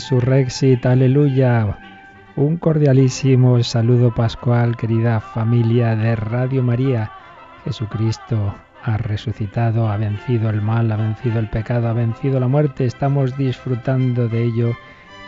Resurrexit, aleluya. Un cordialísimo saludo pascual, querida familia de Radio María. Jesucristo ha resucitado, ha vencido el mal, ha vencido el pecado, ha vencido la muerte. Estamos disfrutando de ello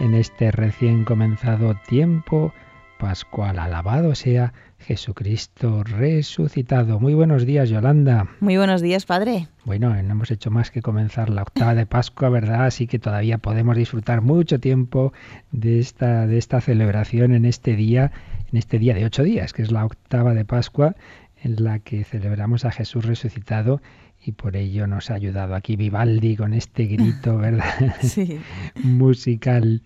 en este recién comenzado tiempo pascual. Alabado sea Jesucristo resucitado. Muy buenos días, Yolanda. Muy buenos días, Padre. Bueno, no hemos hecho más que comenzar la octava de Pascua, ¿verdad? Así que todavía podemos disfrutar mucho tiempo de esta, de esta celebración en este día, en este día de ocho días, que es la octava de Pascua, en la que celebramos a Jesús resucitado y por ello nos ha ayudado aquí Vivaldi con este grito, ¿verdad? Sí. Musical.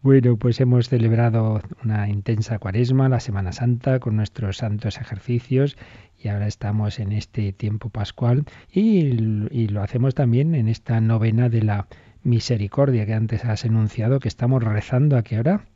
Bueno, pues hemos celebrado una intensa cuaresma, la Semana Santa, con nuestros santos ejercicios y ahora estamos en este tiempo pascual y, lo hacemos también en esta novena de la misericordia que antes has enunciado, que estamos rezando a qué hora?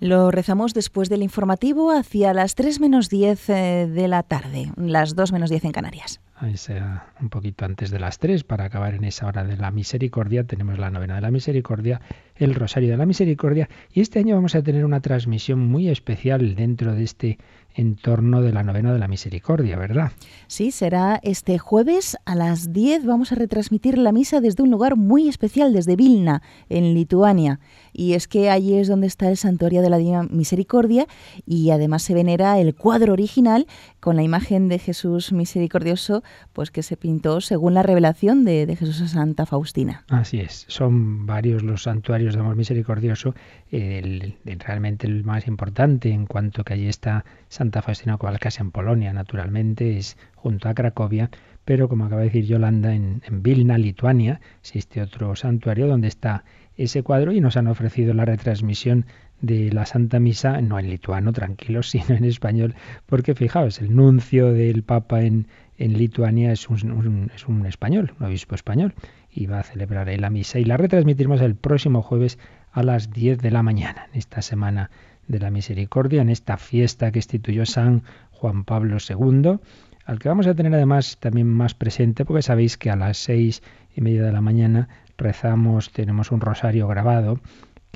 Lo rezamos después del informativo hacia las 3 menos 10 eh, de la tarde, las 2 menos 10 en Canarias. Sea un poquito antes de las 3 para acabar en esa hora de la misericordia. Tenemos la novena de la misericordia, el rosario de la misericordia y este año vamos a tener una transmisión muy especial dentro de este en torno de la novena de la misericordia, ¿verdad? Sí, será este jueves a las 10. Vamos a retransmitir la misa desde un lugar muy especial, desde Vilna, en Lituania. Y es que allí es donde está el santuario de la Divina Misericordia y además se venera el cuadro original con la imagen de Jesús misericordioso, pues que se pintó según la revelación de, de Jesús a Santa Faustina. Así es, son varios los santuarios de amor misericordioso, el, realmente el más importante en cuanto que allí está Santa Faustina Kowalska en Polonia, naturalmente, es junto a Cracovia, pero como acaba de decir Yolanda, en, en Vilna, Lituania, existe otro santuario donde está ese cuadro y nos han ofrecido la retransmisión de la Santa Misa, no en lituano, tranquilos, sino en español, porque fijaos, el nuncio del Papa en, en Lituania es un, es un español, un obispo español, y va a celebrar ahí la misa. Y la retransmitiremos el próximo jueves a las 10 de la mañana, en esta semana de la misericordia, en esta fiesta que instituyó San Juan Pablo II, al que vamos a tener además también más presente, porque sabéis que a las seis y media de la mañana rezamos, tenemos un rosario grabado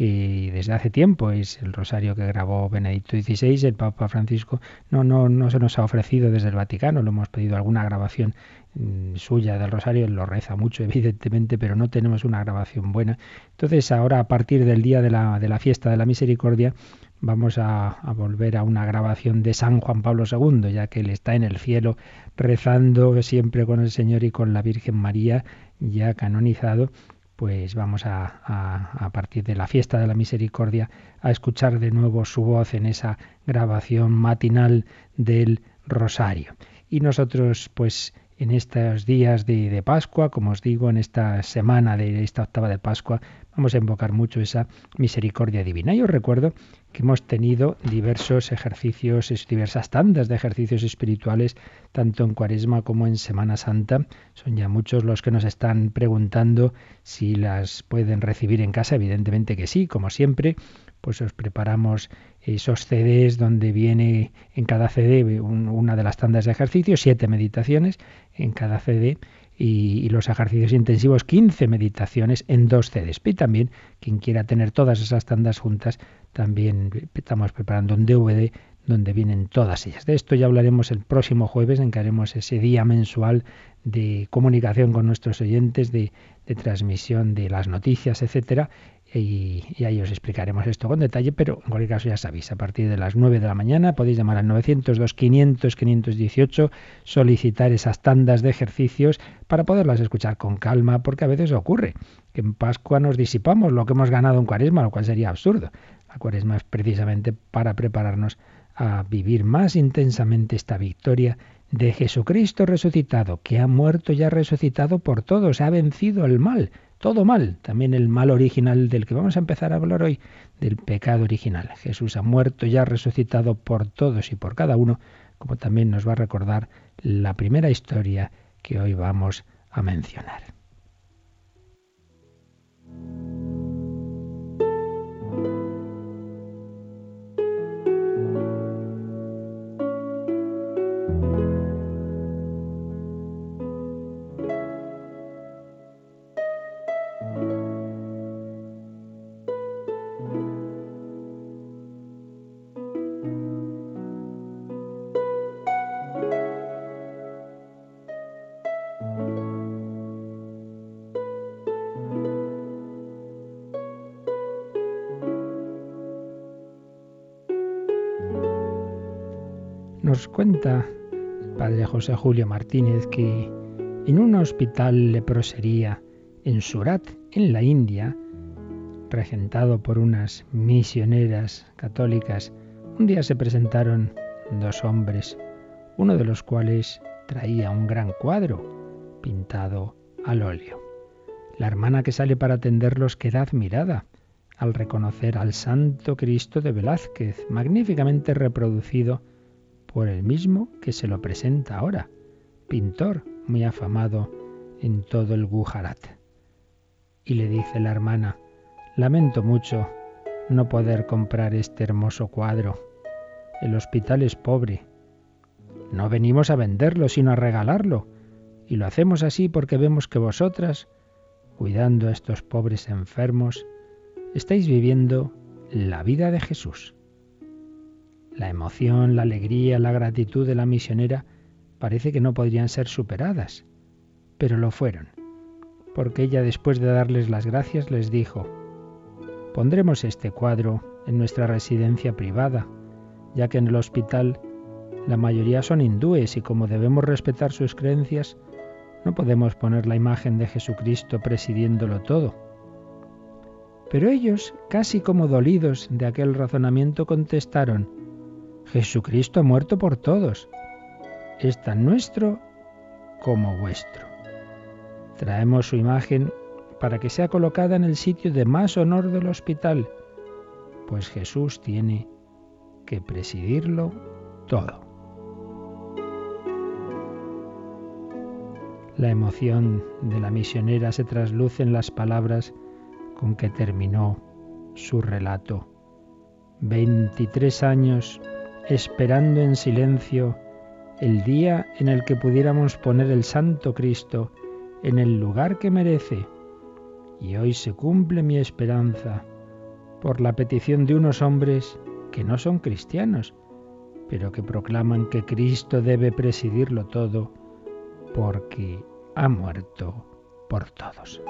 que desde hace tiempo es el rosario que grabó Benedicto XVI, el Papa Francisco, no, no, no se nos ha ofrecido desde el Vaticano, lo hemos pedido alguna grabación mm, suya del rosario, lo reza mucho evidentemente, pero no tenemos una grabación buena. Entonces ahora a partir del día de la, de la fiesta de la misericordia vamos a, volver a una grabación de San Juan Pablo II, ya que él está en el cielo rezando siempre con el Señor y con la Virgen María, ya canonizado, pues vamos a, a, partir de la fiesta de la misericordia a escuchar de nuevo su voz en esa grabación matinal del rosario. Y nosotros, pues en estos días de, de, Pascua, como os digo, en esta semana de esta octava de Pascua, vamos a invocar mucho esa misericordia divina. Y os recuerdo que hemos tenido diversos ejercicios, diversas tandas de ejercicios espirituales, tanto en Cuaresma como en Semana Santa. Son ya muchos los que nos están preguntando si las pueden recibir en casa. Evidentemente que sí, como siempre, pues os preparamos esos CDs donde viene en cada CD un, una de las tandas de ejercicios, siete meditaciones en cada CD y, los ejercicios intensivos, 15 meditaciones en dos CDs. Y también quien quiera tener todas esas tandas juntas, también estamos preparando un DVD donde vienen todas ellas. De esto ya hablaremos el próximo jueves, en que haremos ese día mensual de comunicación con nuestros oyentes, de, de transmisión de las noticias, etcétera, y, ahí os explicaremos esto con detalle, pero en cualquier caso ya sabéis, a partir de las 9 de la mañana podéis llamar al 902 500 518, solicitar esas tandas de ejercicios para poderlas escuchar con calma, porque a veces ocurre que en Pascua nos disipamos lo que hemos ganado en Cuaresma, lo cual sería absurdo. La Cuaresma es precisamente para prepararnos a vivir más intensamente esta victoria de Jesucristo resucitado, que ha muerto y ha resucitado por todos, ha vencido el mal todo mal, también el mal original del que vamos a empezar a hablar hoy, del pecado original. Jesús ha muerto y ha resucitado por todos y por cada uno, como también nos va a recordar la primera historia que hoy vamos a mencionar. Cuenta el padre José Julio Martínez que en un hospital leprosería en Surat, en la India, regentado por unas misioneras católicas, un día se presentaron dos hombres, uno de los cuales traía un gran cuadro pintado al óleo. La hermana que sale para atenderlos queda admirada al reconocer al Santo Cristo de Velázquez, magníficamente reproducido por el mismo que se lo presenta ahora, pintor muy afamado en todo el Gujarat. Y le dice la hermana, lamento mucho no poder comprar este hermoso cuadro. El hospital es pobre. No venimos a venderlo, sino a regalarlo. Y lo hacemos así porque vemos que vosotras, cuidando a estos pobres enfermos, estáis viviendo la vida de Jesús. La emoción, la alegría, la gratitud de la misionera parece que no podrían ser superadas, pero lo fueron, porque ella después de darles las gracias les dijo, pondremos este cuadro en nuestra residencia privada, ya que en el hospital la mayoría son hindúes y como debemos respetar sus creencias, no podemos poner la imagen de Jesucristo presidiéndolo todo. Pero ellos, casi como dolidos de aquel razonamiento, contestaron, Jesucristo ha muerto por todos, es tan nuestro como vuestro. Traemos su imagen para que sea colocada en el sitio de más honor del hospital, pues Jesús tiene que presidirlo todo. La emoción de la misionera se trasluce en las palabras con que terminó su relato. Veintitrés años esperando en silencio el día en el que pudiéramos poner el Santo Cristo en el lugar que merece. Y hoy se cumple mi esperanza por la petición de unos hombres que no son cristianos, pero que proclaman que Cristo debe presidirlo todo porque ha muerto por todos.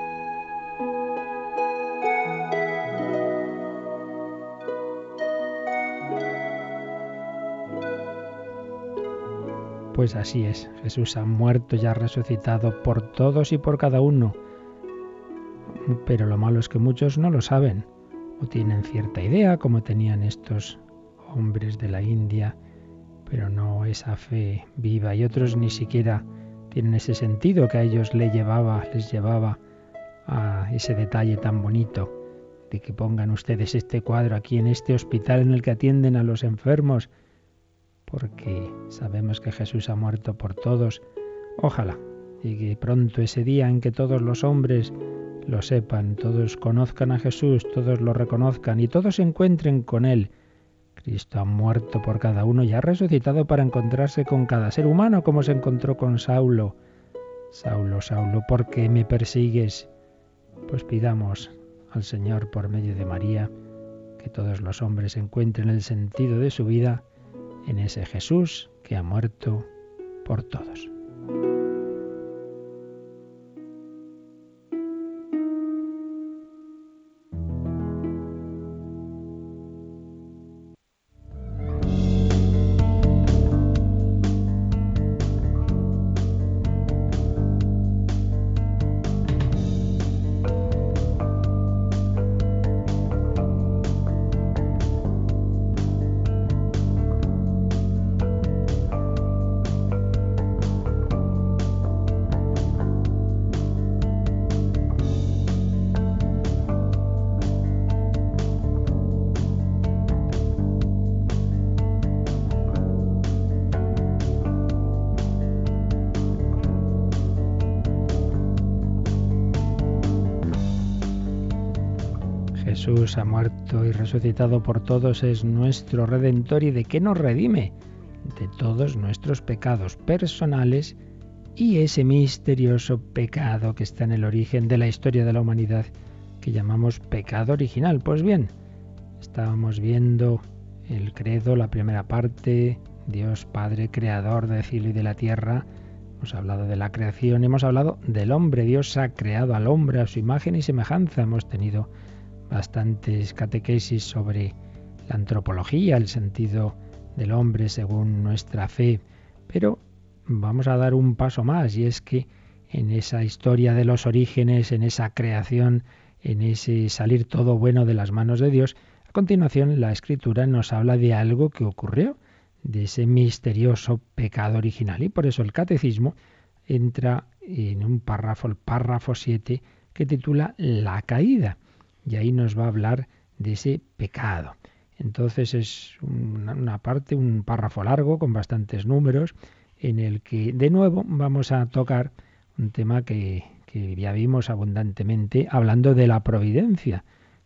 Pues así es, Jesús ha muerto y ha resucitado por todos y por cada uno. Pero lo malo es que muchos no lo saben o tienen cierta idea, como tenían estos hombres de la India, pero no esa fe viva. Y otros ni siquiera tienen ese sentido que a ellos les llevaba, les llevaba a ese detalle tan bonito de que pongan ustedes este cuadro aquí en este hospital en el que atienden a los enfermos porque sabemos que Jesús ha muerto por todos. Ojalá y que pronto ese día en que todos los hombres lo sepan, todos conozcan a Jesús, todos lo reconozcan y todos se encuentren con Él. Cristo ha muerto por cada uno y ha resucitado para encontrarse con cada ser humano como se encontró con Saulo. Saulo, Saulo, ¿por qué me persigues? Pues pidamos al Señor por medio de María que todos los hombres encuentren el sentido de su vida en ese Jesús que ha muerto por todos. Jesús ha muerto y resucitado por todos, es nuestro redentor y de qué nos redime? De todos nuestros pecados personales y ese misterioso pecado que está en el origen de la historia de la humanidad que llamamos pecado original. Pues bien, estábamos viendo el credo, la primera parte, Dios Padre, Creador del cielo y de la tierra. Hemos hablado de la creación, hemos hablado del hombre. Dios ha creado al hombre a su imagen y semejanza. Hemos tenido bastantes catequesis sobre la antropología, el sentido del hombre según nuestra fe, pero vamos a dar un paso más y es que en esa historia de los orígenes, en esa creación, en ese salir todo bueno de las manos de Dios, a continuación la escritura nos habla de algo que ocurrió, de ese misterioso pecado original y por eso el catecismo entra en un párrafo, el párrafo 7, que titula La caída y ahí nos va a hablar de ese pecado. Entonces es una, parte, un párrafo largo con bastantes números, en el que de nuevo vamos a tocar un tema que, que ya vimos abundantemente hablando de la providencia.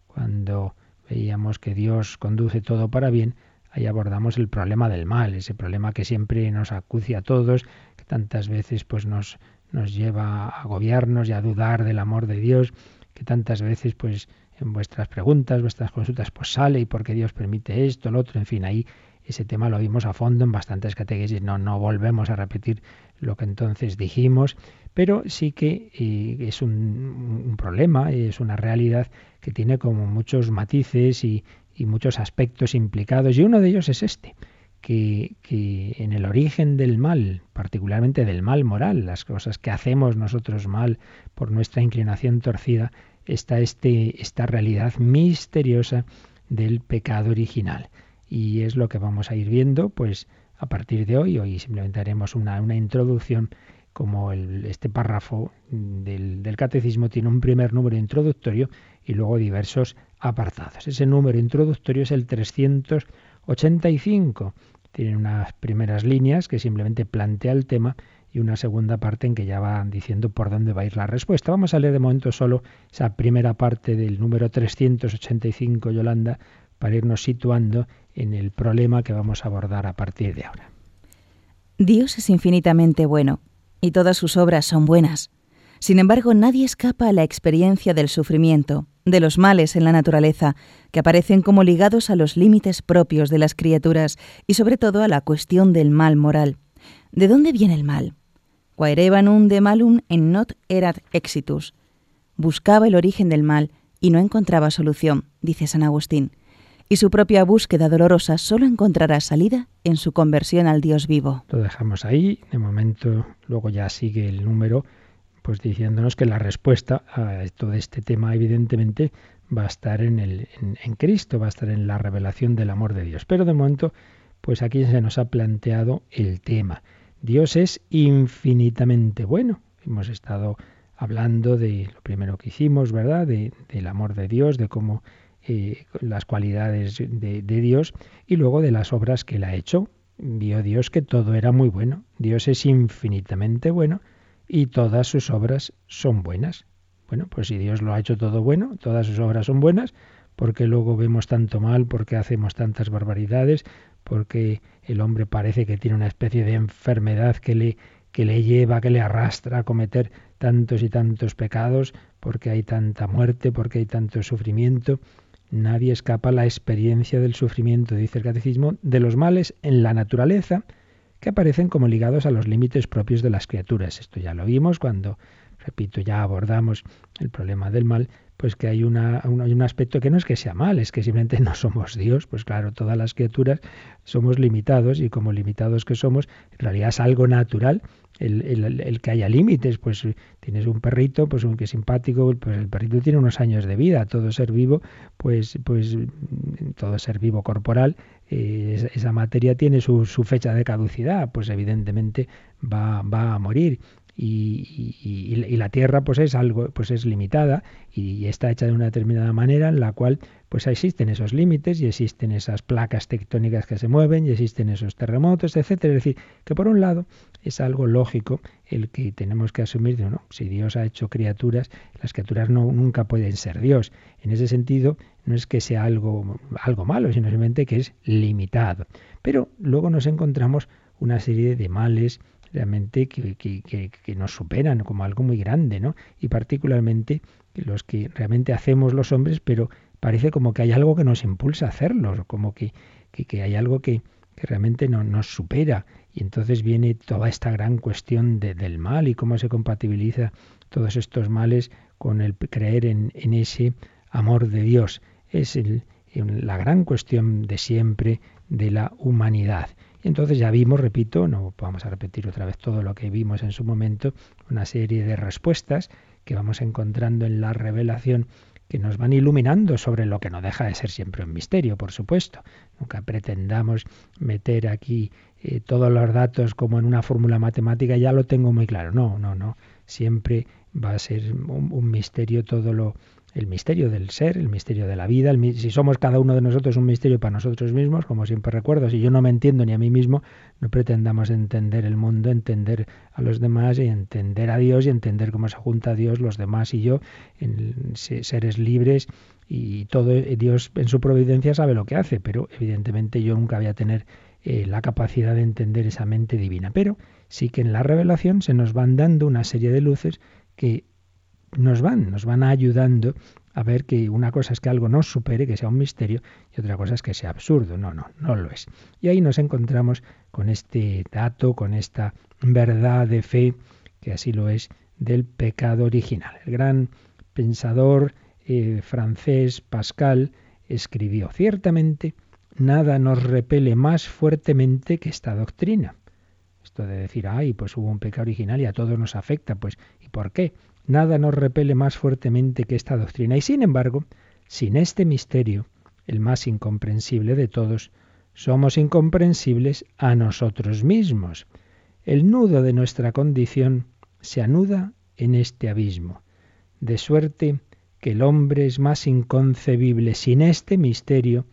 Cuando veíamos que Dios conduce todo para bien, ahí abordamos el problema del mal, ese problema que siempre nos acucia a todos, que tantas veces pues nos, nos lleva a agobiarnos y a dudar del amor de Dios, que tantas veces pues en vuestras preguntas, vuestras consultas, pues sale y porque Dios permite esto, lo otro, en fin, ahí ese tema lo vimos a fondo en bastantes catequesis, no, no volvemos a repetir lo que entonces dijimos, pero sí que eh, es un, un, problema, es una realidad que tiene como muchos matices y, y muchos aspectos implicados, y uno de ellos es este, que, que, en el origen del mal, particularmente del mal moral, las cosas que hacemos nosotros mal por nuestra inclinación torcida, está este, esta realidad misteriosa del pecado original. Y es lo que vamos a ir viendo, pues a partir de hoy, hoy simplemente haremos una, una introducción, como este párrafo del catecismo tiene un primer número introductorio y luego diversos apartados. Ese número introductorio es el 385. Tiene unas primeras líneas que simplemente plantea el tema y una segunda parte en que ya va diciendo por dónde va a ir la respuesta. Vamos a leer de momento solo esa primera parte del número 385, Yolanda, para irnos situando en el problema que vamos a abordar a partir de ahora. Dios es infinitamente bueno y todas sus obras son buenas. Sin embargo, nadie escapa a la experiencia del sufrimiento, de los males en la naturaleza, que aparecen como ligados a los límites propios de las criaturas y sobre todo a la cuestión del mal moral. ¿De dónde viene el mal? Quaerebanum de malum en not erat exitus. Buscaba el origen del mal y no encontraba solución, dice San Agustín, y su propia búsqueda dolorosa solo encontrará salida en su conversión al Dios vivo. Lo dejamos ahí, de momento luego ya sigue el número, pues diciéndonos que la respuesta a todo este tema evidentemente va a estar en, el, en, en Cristo, va a estar en la revelación del amor de Dios. Pero de momento, pues aquí se nos ha planteado el tema. Dios es infinitamente bueno. Hemos estado hablando de lo primero que hicimos, ¿verdad? De, del amor de Dios, de cómo eh, las cualidades de, de Dios y luego de las obras que Él ha hecho. Vio Dios que todo era muy bueno. Dios es infinitamente bueno y todas sus obras son buenas. Bueno, pues si Dios lo ha hecho todo bueno, todas sus obras son buenas, porque luego vemos tanto mal, porque hacemos tantas barbaridades, porque el hombre parece que tiene una especie de enfermedad que le, que le lleva, que le arrastra a cometer tantos y tantos pecados, porque hay tanta muerte, porque hay tanto sufrimiento. Nadie escapa a la experiencia del sufrimiento, dice el catecismo, de los males en la naturaleza que aparecen como ligados a los límites propios de las criaturas. Esto ya lo vimos cuando, repito, ya abordamos el problema del mal, pues que hay, una, un aspecto que no es que sea mal, es que simplemente no somos Dios. Pues claro, todas las criaturas somos limitados y como limitados que somos, en realidad es algo natural el, que haya límites, pues tienes un perrito, pues un que es simpático, pues el perrito tiene unos años de vida, todo ser vivo, pues, pues todo ser vivo corporal, eh, esa materia tiene su, su, fecha de caducidad, pues evidentemente va, va a morir y, la Tierra pues es algo pues es limitada y está hecha de una determinada manera en la cual pues existen esos límites y existen esas placas tectónicas que se mueven y existen esos terremotos, etcétera. Es decir, que por un lado es algo lógico el que tenemos que asumir si Dios ha hecho criaturas, las criaturas no nunca pueden ser Dios. En ese sentido, no es que sea algo algo malo, sino simplemente que es limitado. Pero luego nos encontramos una serie de males realmente que, que, nos superan como algo muy grande, ¿no? Y particularmente los que realmente hacemos los hombres, pero parece como que hay algo que nos impulsa a hacerlo, como que, que, hay algo que, realmente no, nos supera. Y entonces viene toda esta gran cuestión del mal y cómo se compatibiliza todos estos males con el creer en, ese amor de Dios. Es la gran cuestión de siempre de la humanidad. Entonces ya vimos, repito, no vamos a repetir otra vez todo lo que vimos en su momento, una serie de respuestas que vamos encontrando en la revelación que nos van iluminando sobre lo que no deja de ser siempre un misterio, por supuesto. Nunca pretendamos meter aquí eh, todos los datos como en una fórmula matemática, ya lo tengo muy claro. No, no, no. Siempre va a ser un misterio todo lo, el misterio del ser, el misterio de la vida, si somos cada uno de nosotros un misterio para nosotros mismos, como siempre recuerdo, si yo no me entiendo ni a mí mismo, no pretendamos entender el mundo, entender a los demás y entender a Dios y entender cómo se junta Dios, los demás y yo, en seres libres y todo Dios en su providencia sabe lo que hace, pero evidentemente yo nunca voy a tener eh, la capacidad de entender esa mente divina. Pero sí que en la revelación se nos van dando una serie de luces que nos van, nos van ayudando a ver que una cosa es que algo nos supere, que sea un misterio, y otra cosa es que sea absurdo. No, no, no lo es. Y ahí nos encontramos con este dato, con esta verdad de fe, que así lo es, del pecado original. El gran pensador eh, francés Pascal escribió, ciertamente, nada nos repele más fuertemente que esta doctrina. Esto de decir, ay, pues hubo un pecado original y a todos nos afecta, pues, ¿y por qué? Nada nos repele más fuertemente que esta doctrina. Y sin embargo, sin este misterio, el más incomprensible de todos, somos incomprensibles a nosotros mismos. El nudo de nuestra condición se anuda en este abismo, de suerte que el hombre es más inconcebible sin este misterio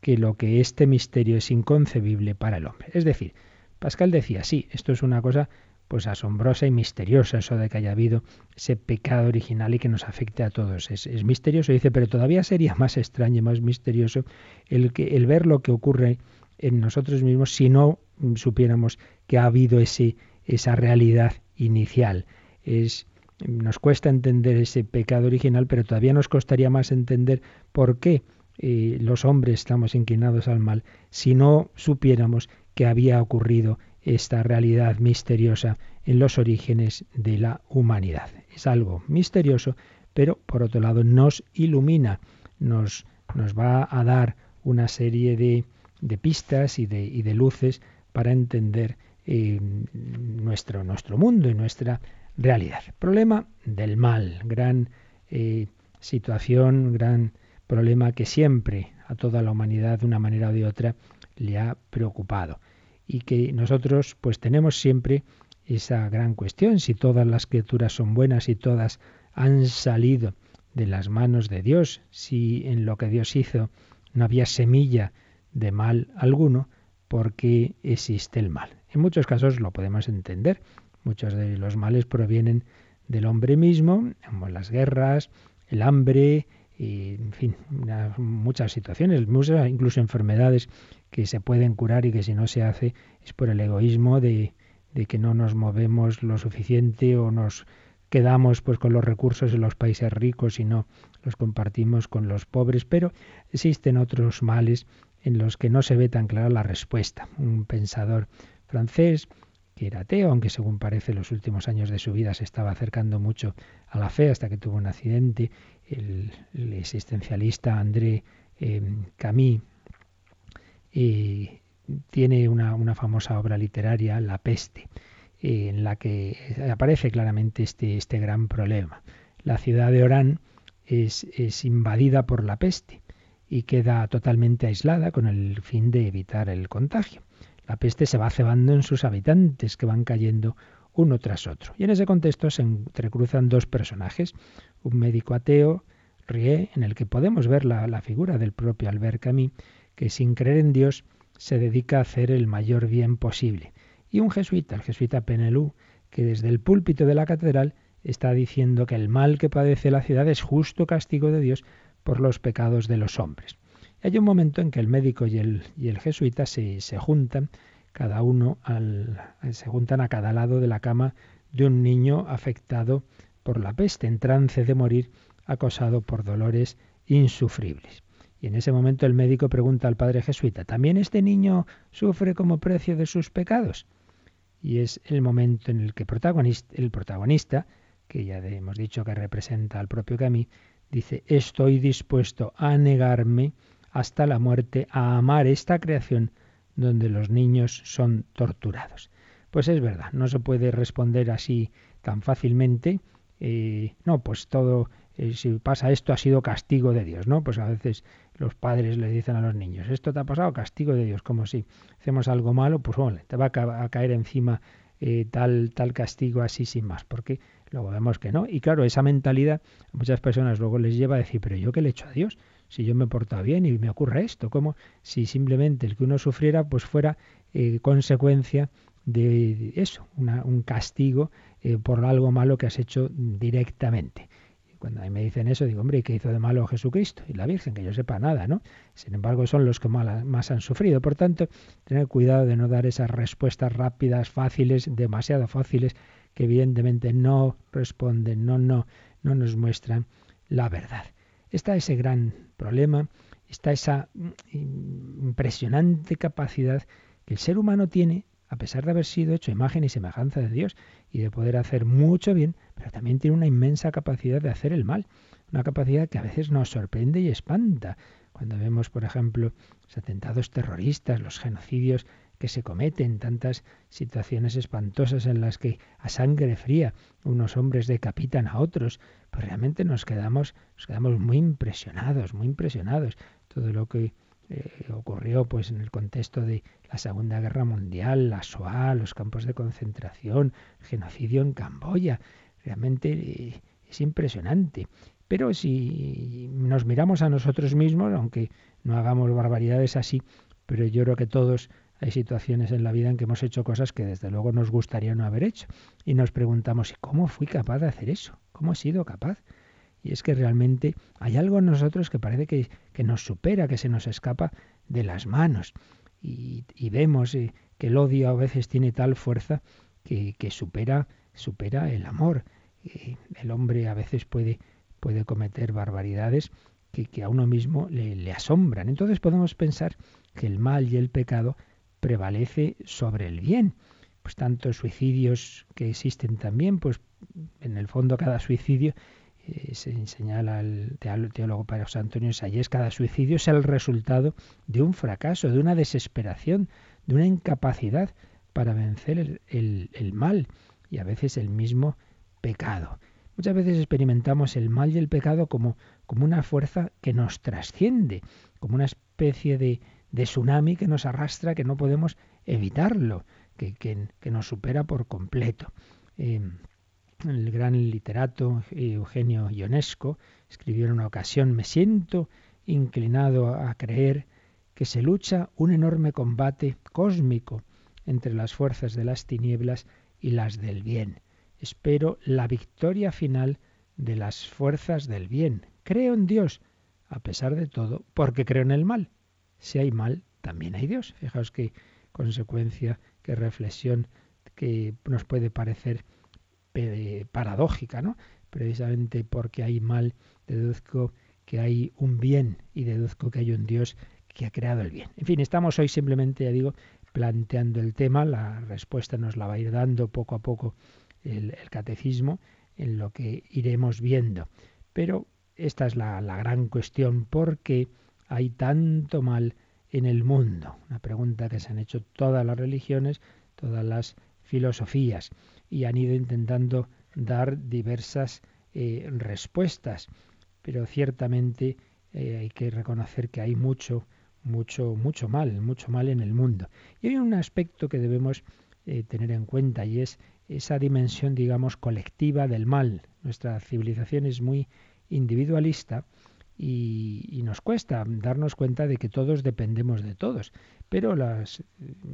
que lo que este misterio es inconcebible para el hombre. Es decir, Pascal decía, sí, esto es una cosa pues asombrosa y misteriosa eso de que haya habido ese pecado original y que nos afecte a todos. Es, misterioso, dice, pero todavía sería más extraño, más misterioso el, que, el ver lo que ocurre en nosotros mismos si no supiéramos que ha habido ese, esa realidad inicial. Es, nos cuesta entender ese pecado original, pero todavía nos costaría más entender por qué eh, los hombres estamos inclinados al mal si no supiéramos que había ocurrido esta realidad misteriosa en los orígenes de la humanidad. Es algo misterioso, pero por otro lado nos ilumina, nos, nos va a dar una serie de, de pistas y de, y de, luces para entender eh, nuestro, nuestro mundo y nuestra realidad. Problema del mal, gran eh, situación, gran problema que siempre a toda la humanidad de una manera o de otra le ha preocupado y que nosotros pues tenemos siempre esa gran cuestión, si todas las criaturas son buenas y todas han salido de las manos de Dios, si en lo que Dios hizo no había semilla de mal alguno, ¿por qué existe el mal? En muchos casos lo podemos entender, muchos de los males provienen del hombre mismo, como las guerras, el hambre, y, en fin, muchas situaciones, incluso enfermedades que se pueden curar y que si no se hace es por el egoísmo de, de que no nos movemos lo suficiente o nos quedamos pues con los recursos de los países ricos y no los compartimos con los pobres, pero existen otros males en los que no se ve tan clara la respuesta. Un pensador francés que era ateo, aunque según parece los últimos años de su vida se estaba acercando mucho a la fe hasta que tuvo un accidente, el, existencialista André eh, Camus, eh, tiene una, famosa obra literaria, La peste, eh, en la que aparece claramente este, este gran problema. La ciudad de Orán es, es invadida por la peste y queda totalmente aislada con el fin de evitar el contagio. La peste se va cebando en sus habitantes que van cayendo uno tras otro. Y en ese contexto se entrecruzan dos personajes, un médico ateo, Rie, en el que podemos ver la, la figura del propio Albert Camus, que sin creer en Dios se dedica a hacer el mayor bien posible. Y un jesuita, el jesuita Penelú, que desde el púlpito de la catedral está diciendo que el mal que padece la ciudad es justo castigo de Dios por los pecados de los hombres. Y hay un momento en que el médico y el, y el jesuita se, se, juntan, cada uno al, se juntan a cada lado de la cama de un niño afectado por la peste, en trance de morir, acosado por dolores insufribles. Y en ese momento el médico pregunta al padre jesuita, ¿también este niño sufre como precio de sus pecados? Y es el momento en el que el protagonista, que ya hemos dicho que representa al propio Camus, Dice, estoy dispuesto a negarme hasta la muerte a amar esta creación donde los niños son torturados. Pues es verdad, no se puede responder así tan fácilmente. No, pues todo, eh, si pasa esto ha sido castigo de Dios, ¿no? Pues a veces los padres le dicen a los niños, esto te ha pasado castigo de Dios, como si hacemos algo malo, pues bueno, te va a, caer encima eh, tal, tal castigo así sin más, porque Luego vemos que no. Y claro, esa mentalidad a muchas personas luego les lleva a decir, pero yo qué le he hecho a Dios, si yo me he portado bien y me ocurre esto, como si simplemente el que uno sufriera pues fuera eh, consecuencia de eso, un castigo eh, por algo malo que has hecho directamente. Y cuando a mí me dicen eso, digo, hombre, ¿qué hizo de malo Jesucristo? Y la Virgen, que yo sepa nada, ¿no? Sin embargo, son los que más han sufrido. Por tanto, tener cuidado de no dar esas respuestas rápidas, fáciles, demasiado fáciles, que evidentemente no responden, no, no, no nos muestran la verdad. Está ese gran problema, está esa impresionante capacidad que el ser humano tiene, a pesar de haber sido hecho imagen y semejanza de Dios y de poder hacer mucho bien, pero también tiene una inmensa capacidad de hacer el mal, una capacidad que a veces nos sorprende y espanta. Cuando vemos, por ejemplo, los atentados terroristas, los genocidios que se cometen, tantas situaciones espantosas en las que a sangre fría unos hombres decapitan a otros, pues realmente nos quedamos, nos quedamos muy impresionados, muy impresionados. Todo lo que eh, ocurrió pues en el contexto de la Segunda Guerra Mundial, la SOA, los campos de concentración, genocidio en Camboya, realmente eh, es impresionante. Pero si nos miramos a nosotros mismos, aunque no hagamos barbaridades así, pero yo creo que todos hay situaciones en la vida en que hemos hecho cosas que desde luego nos gustaría no haber hecho. Y nos preguntamos, ¿cómo fui capaz de hacer eso? ¿Cómo he sido capaz? Y es que realmente hay algo en nosotros que parece que, nos supera, que se nos escapa de las manos. Y, vemos eh, que el odio a veces tiene tal fuerza que, supera, supera el amor. Eh, el hombre a veces puede, puede cometer barbaridades que, que a uno mismo le, le asombran. Entonces podemos pensar que el mal y el pecado prevalece sobre el bien. Pues tantos suicidios que existen también, pues en el fondo cada suicidio, eh, se señala el teólogo Padre José Antonio Sayés, cada suicidio es el resultado de un fracaso, de una desesperación, de una incapacidad para vencer el, mal y a veces el mismo pecado. Muchas veces experimentamos el mal y el pecado como, como una fuerza que nos trasciende, como una especie de, tsunami que nos arrastra, que no podemos evitarlo, que, que, nos supera por completo. Em, el gran literato Eugenio Ionesco escribió en una ocasión, me siento inclinado a creer que se lucha un enorme combate cósmico entre las fuerzas de las tinieblas y las del bien. Espero la victoria final de las fuerzas del bien. Creo en Dios, a pesar de todo, porque creo en el mal. Si hay mal, también hay Dios. Fijaos qué consecuencia, qué reflexión que nos puede parecer paradójica, ¿no? Precisamente porque hay mal, deduzco que hay un bien y deduzco que hay un Dios que ha creado el bien. En fin, estamos hoy simplemente, ya digo, planteando el tema, la respuesta nos la va a ir dando poco a poco el, catecismo en lo que iremos viendo. Pero esta es la, la gran cuestión, ¿por qué hay tanto mal en el mundo? Una pregunta que se han hecho todas las religiones, todas las filosofías, y han ido intentando dar diversas eh, respuestas. Pero ciertamente eh, hay que reconocer que hay mucho, mucho, mucho mal, mucho mal en el mundo. Y hay un aspecto que debemos eh, tener en cuenta y es esa dimensión, digamos, colectiva del mal. Nuestra civilización es muy individualista y, nos cuesta darnos cuenta de que todos dependemos de todos. Pero las eh,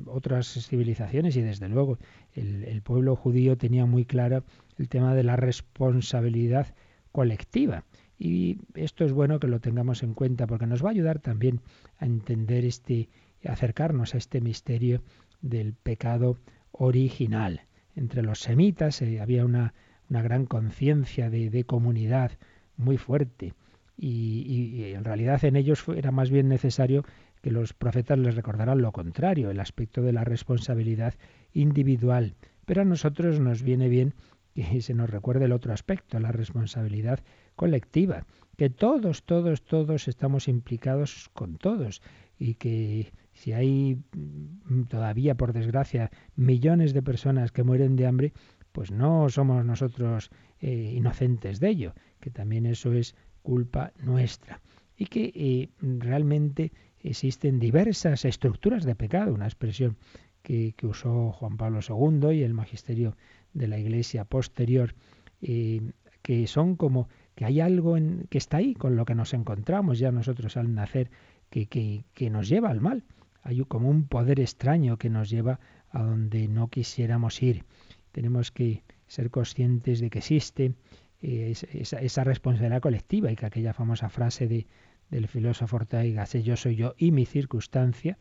otras civilizaciones y desde luego el, pueblo judío tenía muy claro el tema de la responsabilidad colectiva. Y esto es bueno que lo tengamos en cuenta porque nos va a ayudar también a entender este, acercarnos a este misterio del pecado original. Entre los semitas eh, había una, una gran conciencia de, de comunidad muy fuerte y, en realidad en ellos era más bien necesario que los profetas les recordaran lo contrario, el aspecto de la responsabilidad individual. Pero a nosotros nos viene bien que se nos recuerde el otro aspecto, la responsabilidad colectiva, que todos, todos, todos estamos implicados con todos y que si hay mm, todavía, por desgracia, millones de personas que mueren de hambre, pues no somos nosotros eh, inocentes de ello, que también eso es culpa nuestra. Y que eh, realmente existen diversas estructuras de pecado, una expresión que, usó Juan Pablo II y el magisterio de la Iglesia posterior, eh, que son como que hay algo en, que está ahí con lo que nos encontramos ya nosotros al nacer, que, que, que nos lleva al mal. Hay como un poder extraño que nos lleva a donde no quisiéramos ir. Tenemos que ser conscientes de que existe esa, responsabilidad colectiva y que aquella famosa frase de, del filósofo Ortega, yo soy yo y mi circunstancia,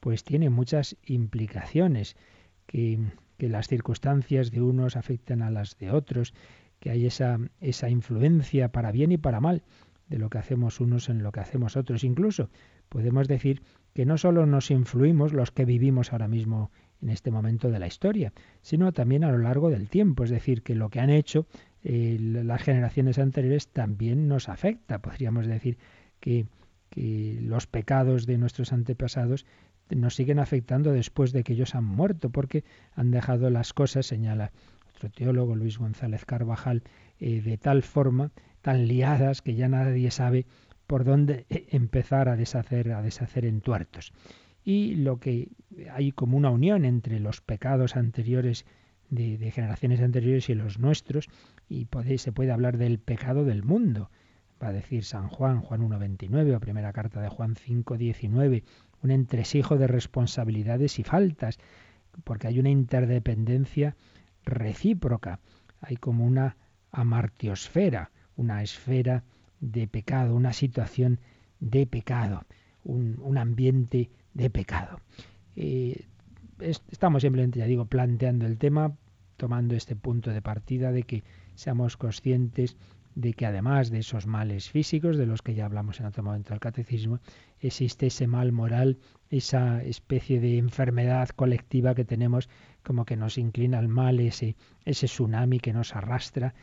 pues tiene muchas implicaciones, que, que las circunstancias de unos afectan a las de otros, que hay esa, esa influencia para bien y para mal de lo que hacemos unos en lo que hacemos otros. Incluso podemos decir que no solo nos influimos los que vivimos ahora mismo en este momento de la historia, sino también a lo largo del tiempo. Es decir, que lo que han hecho eh, las generaciones anteriores también nos afecta. Podríamos decir que, los pecados de nuestros antepasados nos siguen afectando después de que ellos han muerto, porque han dejado las cosas, señala otro teólogo, Luis González Carvajal, eh, de tal forma, tan liadas, que ya nadie sabe por dónde eh, empezar a deshacer, a deshacer en tuertos. Y lo que hay como una unión entre los pecados anteriores de, generaciones anteriores y los nuestros, y se puede hablar del pecado del mundo. Va a decir San Juan, Juan 1.29 o primera carta de Juan 5.19, un entresijo de responsabilidades y faltas, porque hay una interdependencia recíproca, hay como una amartiosfera, una esfera de pecado, una situación de pecado, un, ambiente de pecado. Estamos simplemente, ya digo, planteando el tema, tomando este punto de partida de que seamos conscientes de que además de esos males físicos, de los que ya hablamos en otro momento del catecismo, existe ese mal moral, esa especie de enfermedad colectiva que tenemos como que nos inclina al mal, ese, ese tsunami que nos arrastra.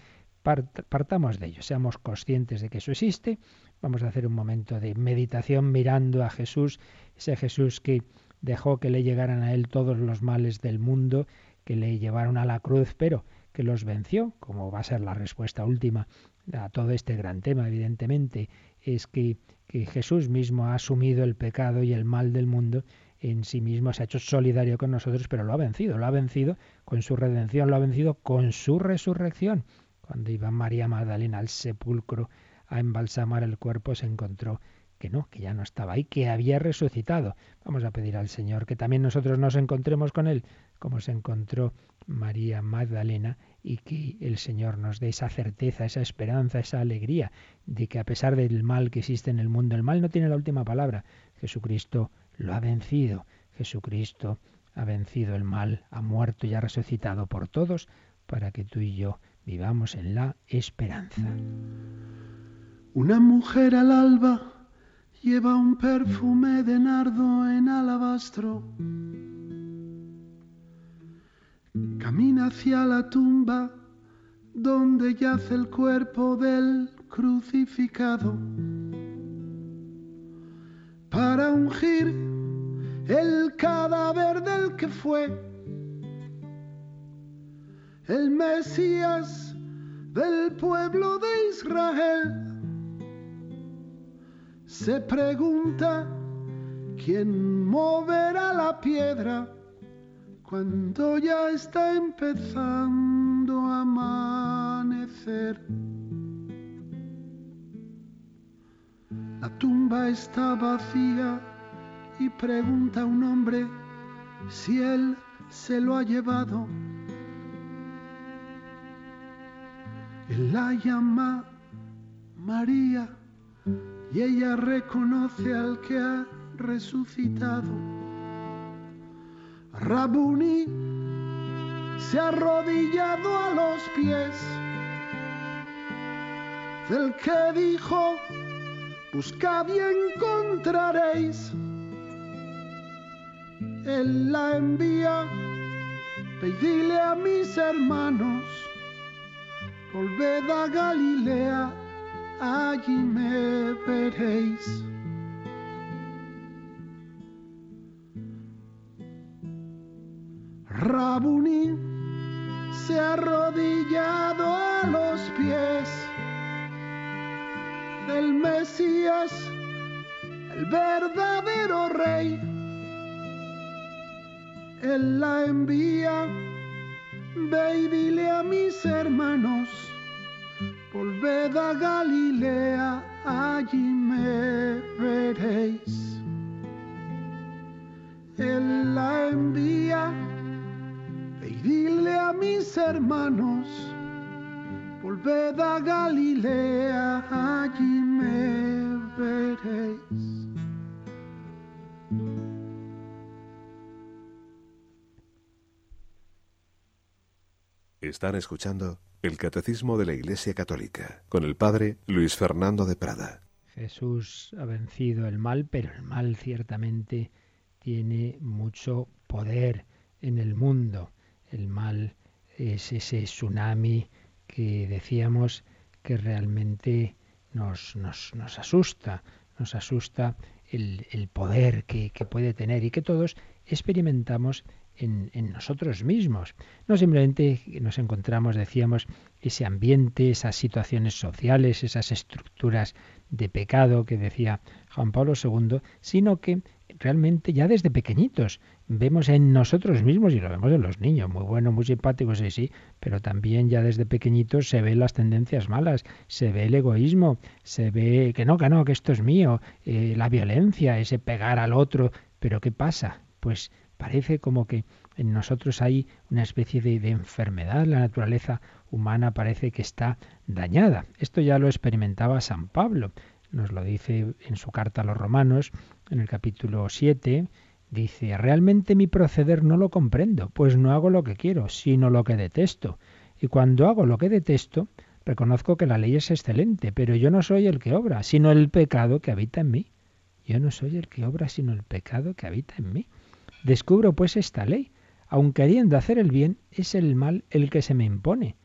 Partamos de ello, seamos conscientes de que eso existe. Vamos a hacer un momento de meditación mirando a Jesús, ese Jesús que dejó que le llegaran a él todos los males del mundo, que le llevaron a la cruz, pero que los venció, como va a ser la respuesta última a todo este gran tema, evidentemente, es que, Jesús mismo ha asumido el pecado y el mal del mundo en sí mismo, se ha hecho solidario con nosotros, pero lo ha vencido, lo ha vencido con su redención, lo ha vencido con su resurrección. Cuando iba María Magdalena al sepulcro a embalsamar el cuerpo, se encontró que no, que ya no estaba ahí, que había resucitado. Vamos a pedir al Señor que también nosotros nos encontremos con Él, como se encontró María Magdalena, y que el Señor nos dé esa certeza, esa esperanza, esa alegría de que a pesar del mal que existe en el mundo, el mal no tiene la última palabra. Jesucristo lo ha vencido. Jesucristo ha vencido el mal, ha muerto y ha resucitado por todos para que tú y yo vivamos en la esperanza. Una mujer al alba lleva un perfume de nardo en alabastro. Camina hacia la tumba donde yace el cuerpo del crucificado para ungir el cadáver del que fue el Mesías del pueblo de Israel. Se pregunta quién moverá la piedra cuando ya está empezando a amanecer. La tumba está vacía y pregunta a un hombre si él se lo ha llevado. Él la llama María y ella reconoce al que ha resucitado. Rabuni se ha arrodillado a los pies del que dijo, buscad y encontraréis. Él la envía, pedile a mis hermanos, volved a Galilea, allí me veréis. Rabuni se ha arrodillado a los pies del Mesías, el verdadero rey. Él la envía, ve y dile a mis hermanos, volved a Galilea, allí me veréis. Él la envía, dile a mis hermanos, volved a Galilea, allí me veréis. Están escuchando el Catecismo de la Iglesia Católica con el Padre Luis Fernando de Prada. Jesús ha vencido el mal, pero el mal ciertamente tiene mucho poder en el mundo. El mal es ese tsunami que decíamos que realmente nos, nos, nos asusta, nos asusta el, el poder que, que, puede tener y que todos experimentamos en, en, nosotros mismos. No simplemente nos encontramos, decíamos, ese ambiente, esas situaciones sociales, esas estructuras de pecado que decía Juan Pablo II, sino que realmente ya desde pequeñitos vemos en nosotros mismos y lo vemos en los niños, muy bueno, muy simpáticos, sí, sí, pero también ya desde pequeñitos se ven las tendencias malas, se ve el egoísmo, se ve que no, que no, que esto es mío, eh, la violencia, ese pegar al otro, pero ¿qué pasa? Pues parece como que en nosotros hay una especie de, enfermedad, la naturaleza humana parece que está dañada. Esto ya lo experimentaba San Pablo, nos lo dice en su carta a los romanos, en el capítulo 7, dice, realmente mi proceder no lo comprendo, pues no hago lo que quiero, sino lo que detesto. Y cuando hago lo que detesto, reconozco que la ley es excelente, pero yo no soy el que obra, sino el pecado que habita en mí. Yo no soy el que obra, sino el pecado que habita en mí. Descubro pues esta ley. Aun queriendo hacer el bien, es el mal el que se me impone.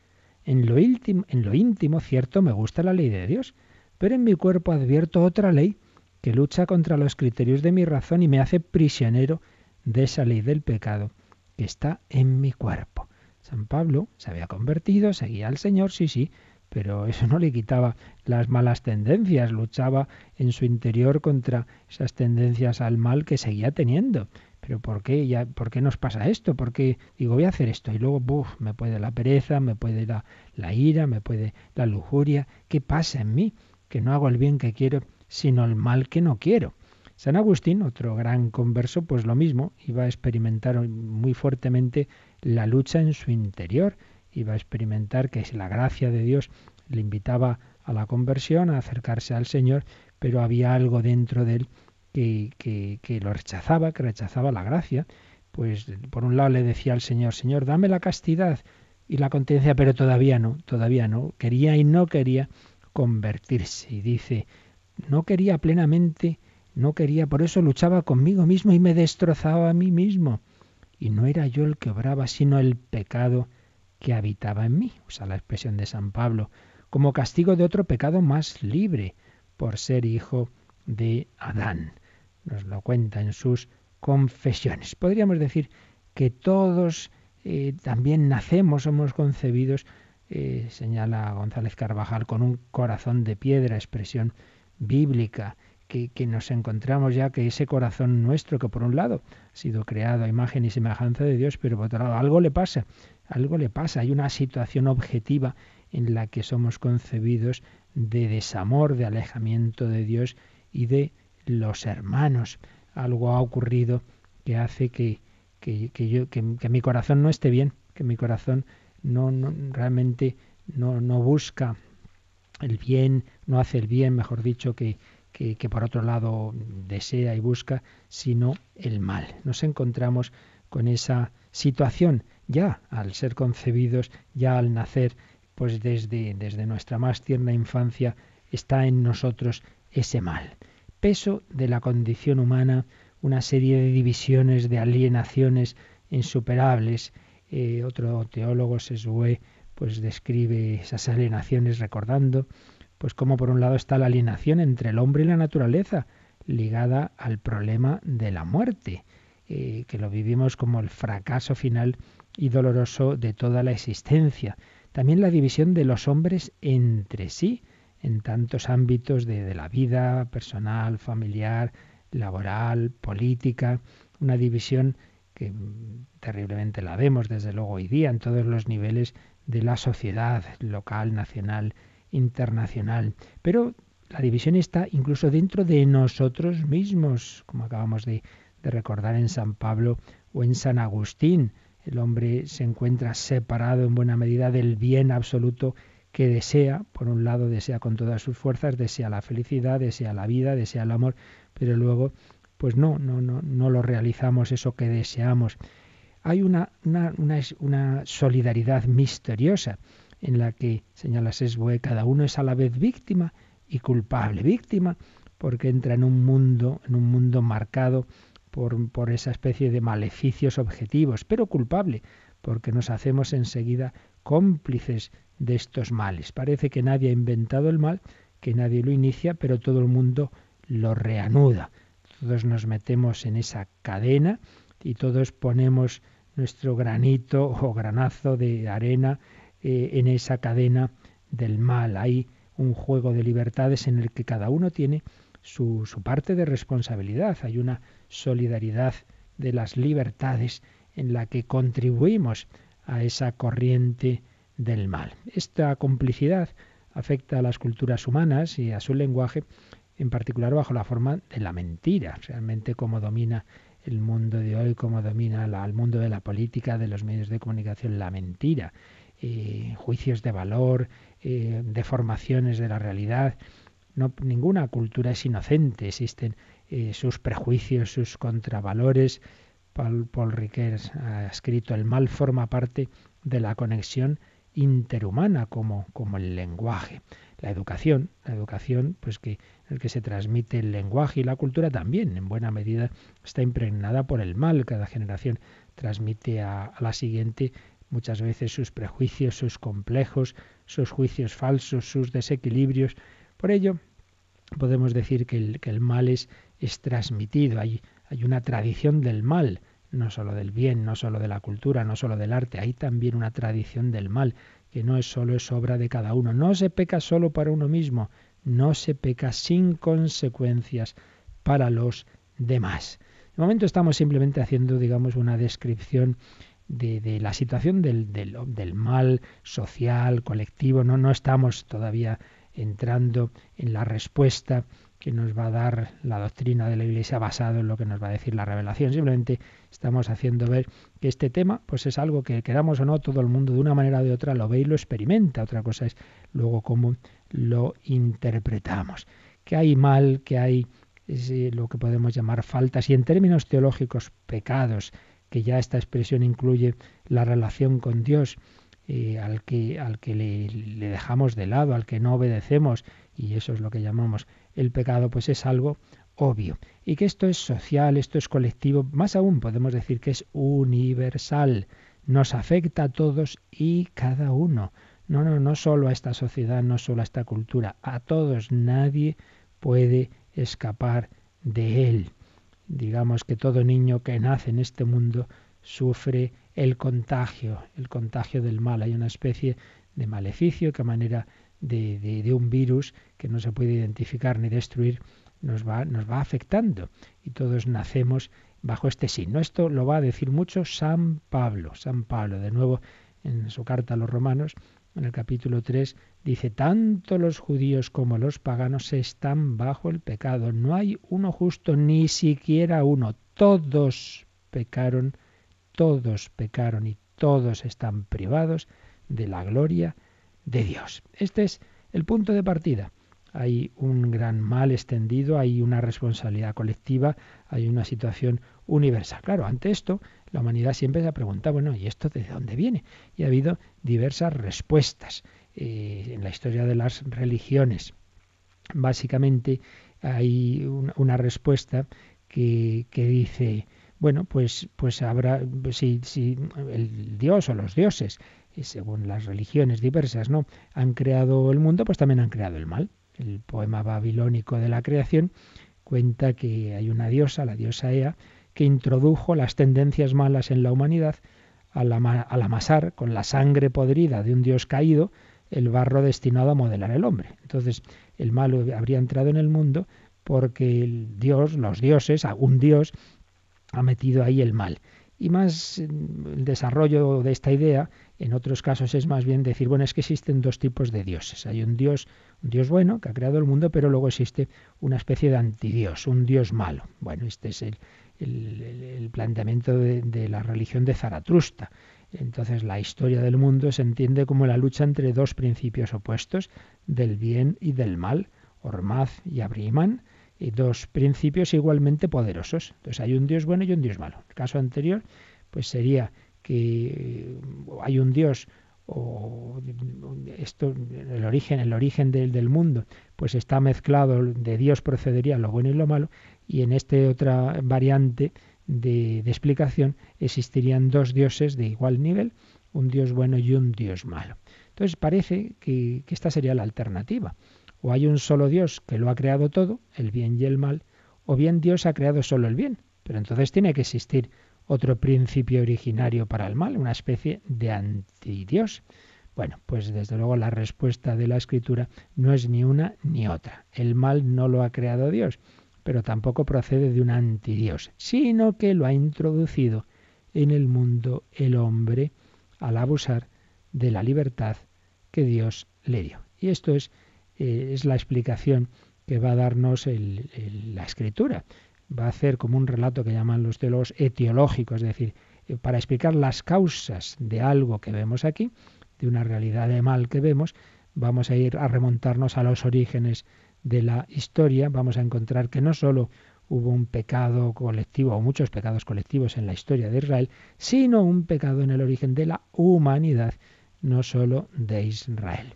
En lo, íntimo, en lo íntimo, cierto, me gusta la ley de Dios, pero en mi cuerpo advierto otra ley que lucha contra los criterios de mi razón y me hace prisionero de esa ley del pecado que está en mi cuerpo. San Pablo se había convertido, seguía al Señor, sí, sí, pero eso no le quitaba las malas tendencias, luchaba en su interior contra esas tendencias al mal que seguía teniendo. Pero ¿por qué, ya, ¿por qué nos pasa esto? Porque digo, voy a hacer esto y luego, me puede la pereza, me puede la, la ira, me puede la lujuria. ¿Qué pasa en mí? Que no hago el bien que quiero sino el mal que no quiero. San Agustín, otro gran converso, pues lo mismo, iba a experimentar muy fuertemente la lucha en su interior, iba a experimentar que la gracia de Dios le invitaba a la conversión, a acercarse al Señor, pero había algo dentro de él que, que, que lo rechazaba, que rechazaba la gracia. Pues por un lado le decía al Señor, Señor, dame la castidad, y la continencia, pero todavía no, todavía no. Quería y no quería convertirse. Y dice, no quería plenamente, no quería, por eso luchaba conmigo mismo y me destrozaba a mí mismo. Y no era yo el que obraba, sino el pecado que habitaba en mí, usa la expresión de San Pablo, como castigo de otro pecado más libre, por ser hijo de Adán. Nos lo cuenta en sus confesiones. Podríamos decir que todos eh, también nacemos, somos concebidos, eh, señala González Carvajal, con un corazón de piedra, expresión bíblica, que, que, nos encontramos ya que ese corazón nuestro, que por un lado ha sido creado a imagen y semejanza de Dios, pero por otro lado algo le pasa, algo le pasa, hay una situación objetiva en la que somos concebidos de desamor, de alejamiento de Dios y de los hermanos. Algo ha ocurrido que hace que, que, yo, que, mi corazón no esté bien, que mi corazón no, no realmente no, no, busca el bien, no hace el bien, mejor dicho, que, que, que, por otro lado desea y busca, sino el mal. Nos encontramos con esa situación ya al ser concebidos, ya al nacer, pues desde, desde nuestra más tierna infancia está en nosotros ese mal. Peso de la condición humana una serie de divisiones, de alienaciones insuperables. Eh, otro teólogo, Sesue, pues describe esas alienaciones recordando pues como por un lado está la alienación entre el hombre y la naturaleza, ligada al problema de la muerte, eh, que lo vivimos como el fracaso final y doloroso de toda la existencia. También la división de los hombres entre sí, en tantos ámbitos de, de la vida personal, familiar, laboral, política, una división que terriblemente la vemos desde luego hoy día en todos los niveles de la sociedad, local, nacional, internacional. Pero la división está incluso dentro de nosotros mismos, como acabamos de, de recordar en San Pablo o en San Agustín. El hombre se encuentra separado en buena medida del bien absoluto que desea, por un lado desea con todas sus fuerzas, desea la felicidad, desea la vida, desea el amor, pero luego pues no, no, no, no lo realizamos eso que deseamos. Hay una, una, una, solidaridad misteriosa en la que, señala Sesbue, cada uno es a la vez víctima y culpable. Víctima porque entra en un mundo, en un mundo marcado por, por esa especie de maleficios objetivos, pero culpable porque nos hacemos enseguida cómplices de estos males. Parece que nadie ha inventado el mal, que nadie lo inicia, pero todo el mundo lo reanuda. Todos nos metemos en esa cadena y todos ponemos nuestro granito o granazo de arena eh, en esa cadena del mal. Hay un juego de libertades en el que cada uno tiene su, su parte de responsabilidad. Hay una solidaridad de las libertades en la que contribuimos a esa corriente del mal. Esta complicidad afecta a las culturas humanas y a su lenguaje, en particular bajo la forma de la mentira, realmente cómo domina el mundo de hoy, cómo domina el mundo de la política, de los medios de comunicación, la mentira, eh, juicios de valor, eh, deformaciones de la realidad. No, ninguna cultura es inocente, existen eh, sus prejuicios, sus contravalores. Paul, Paul Riquet ha escrito, el mal forma parte de la conexión interhumana como, como el lenguaje. La educación, la educación, pues que el que se transmite el lenguaje y la cultura también, en buena medida, está impregnada por el mal. Cada generación transmite a, la siguiente muchas veces sus prejuicios, sus complejos, sus juicios falsos, sus desequilibrios. Por ello, podemos decir que el, que el mal es, es transmitido. Hay, hay una tradición del mal no solo del bien, no solo de la cultura, no solo del arte, hay también una tradición del mal, que no es solo es obra de cada uno. No se peca solo para uno mismo, no se peca sin consecuencias para los demás. De momento estamos simplemente haciendo, digamos, una descripción de, la situación del, del, del, mal social, colectivo. No, no estamos todavía entrando en la respuesta que nos va a dar la doctrina de la Iglesia basado en lo que nos va a decir la revelación. Simplemente estamos haciendo ver que este tema pues es algo que queramos o no todo el mundo de una manera o de otra lo ve y lo experimenta. Otra cosa es luego cómo lo interpretamos. Que hay mal, que hay eh, lo que podemos llamar faltas y en términos teológicos pecados, que ya esta expresión incluye la relación con Dios eh, al que, al que le, le dejamos de lado, al que no obedecemos, y eso es lo que llamamos el pecado, pues es algo obvio. Y que esto es social, esto es colectivo, más aún podemos decir que es universal, nos afecta a todos y cada uno. No, no, no solo a esta sociedad, no solo a esta cultura, a todos. Nadie puede escapar de él. Digamos que todo niño que nace en este mundo sufre el contagio, el contagio del mal. Hay una especie de maleficio que a manera de, un virus que no se puede identificar ni destruir nos va, nos va afectando y todos nacemos bajo este signo. Esto lo va a decir mucho San Pablo. San Pablo, de nuevo, en su carta a los romanos, en el capítulo 3, dice, tanto los judíos como los paganos están bajo el pecado. No hay uno justo, ni siquiera uno. Todos pecaron, todos pecaron y todos están privados de la gloria de Dios. Este es el punto de partida. Hay un gran mal extendido, hay una responsabilidad colectiva, hay una situación universal. Claro, ante esto, la humanidad siempre se ha preguntado, bueno, ¿y esto de dónde viene? Y ha habido diversas respuestas eh, en la historia de las religiones. Básicamente hay una, respuesta que, dice, bueno, pues, pues habrá, si, si el Dios o los dioses, y según las religiones diversas, ¿no? Han creado el mundo, pues también han creado el mal. El poema babilónico de la creación cuenta que hay una diosa, la diosa Ea, que introdujo las tendencias malas en la humanidad al, amasar con la sangre podrida de un dios caído el barro destinado a modelar el hombre. Entonces, el malo habría entrado en el mundo porque el dios, los dioses, algún dios, ha metido ahí el mal. Y más el desarrollo de esta idea, en otros casos es más bien decir, bueno, es que existen dos tipos de dioses. Hay un dios, un dios bueno que ha creado el mundo, pero luego existe una especie de antidios, un dios malo. Bueno, este es el, el, planteamiento de, la religión de Zaratrusta. Entonces la historia del mundo se entiende como la lucha entre dos principios opuestos, del bien y del mal, Ormaz y Abrimán, y dos principios igualmente poderosos. Entonces hay un Dios bueno y un Dios malo. El caso anterior, pues sería que hay un Dios o esto el origen el origen del, del mundo pues está mezclado de Dios procedería lo bueno y lo malo y en esta otra variante de, explicación existirían dos dioses de igual nivel, un dios bueno y un dios malo. Entonces parece que, que esta sería la alternativa. O hay un solo Dios que lo ha creado todo, el bien y el mal, o bien Dios ha creado solo el bien. Pero entonces tiene que existir otro principio originario para el mal, una especie de antidios. Bueno, pues desde luego la respuesta de la escritura no es ni una ni otra. El mal no lo ha creado Dios, pero tampoco procede de un antidios, sino que lo ha introducido en el mundo el hombre al abusar de la libertad que Dios le dio. Y esto es, eh, es la explicación que va a darnos la escritura. Va a hacer como un relato que llaman los teólogos etiológicos, es decir, eh, para explicar las causas de algo que vemos aquí, de una realidad de mal que vemos, vamos a ir a remontarnos a los orígenes de la historia, vamos a encontrar que no solo hubo un pecado colectivo o muchos pecados colectivos en la historia de Israel, sino un pecado en el origen de la humanidad, no solo de Israel.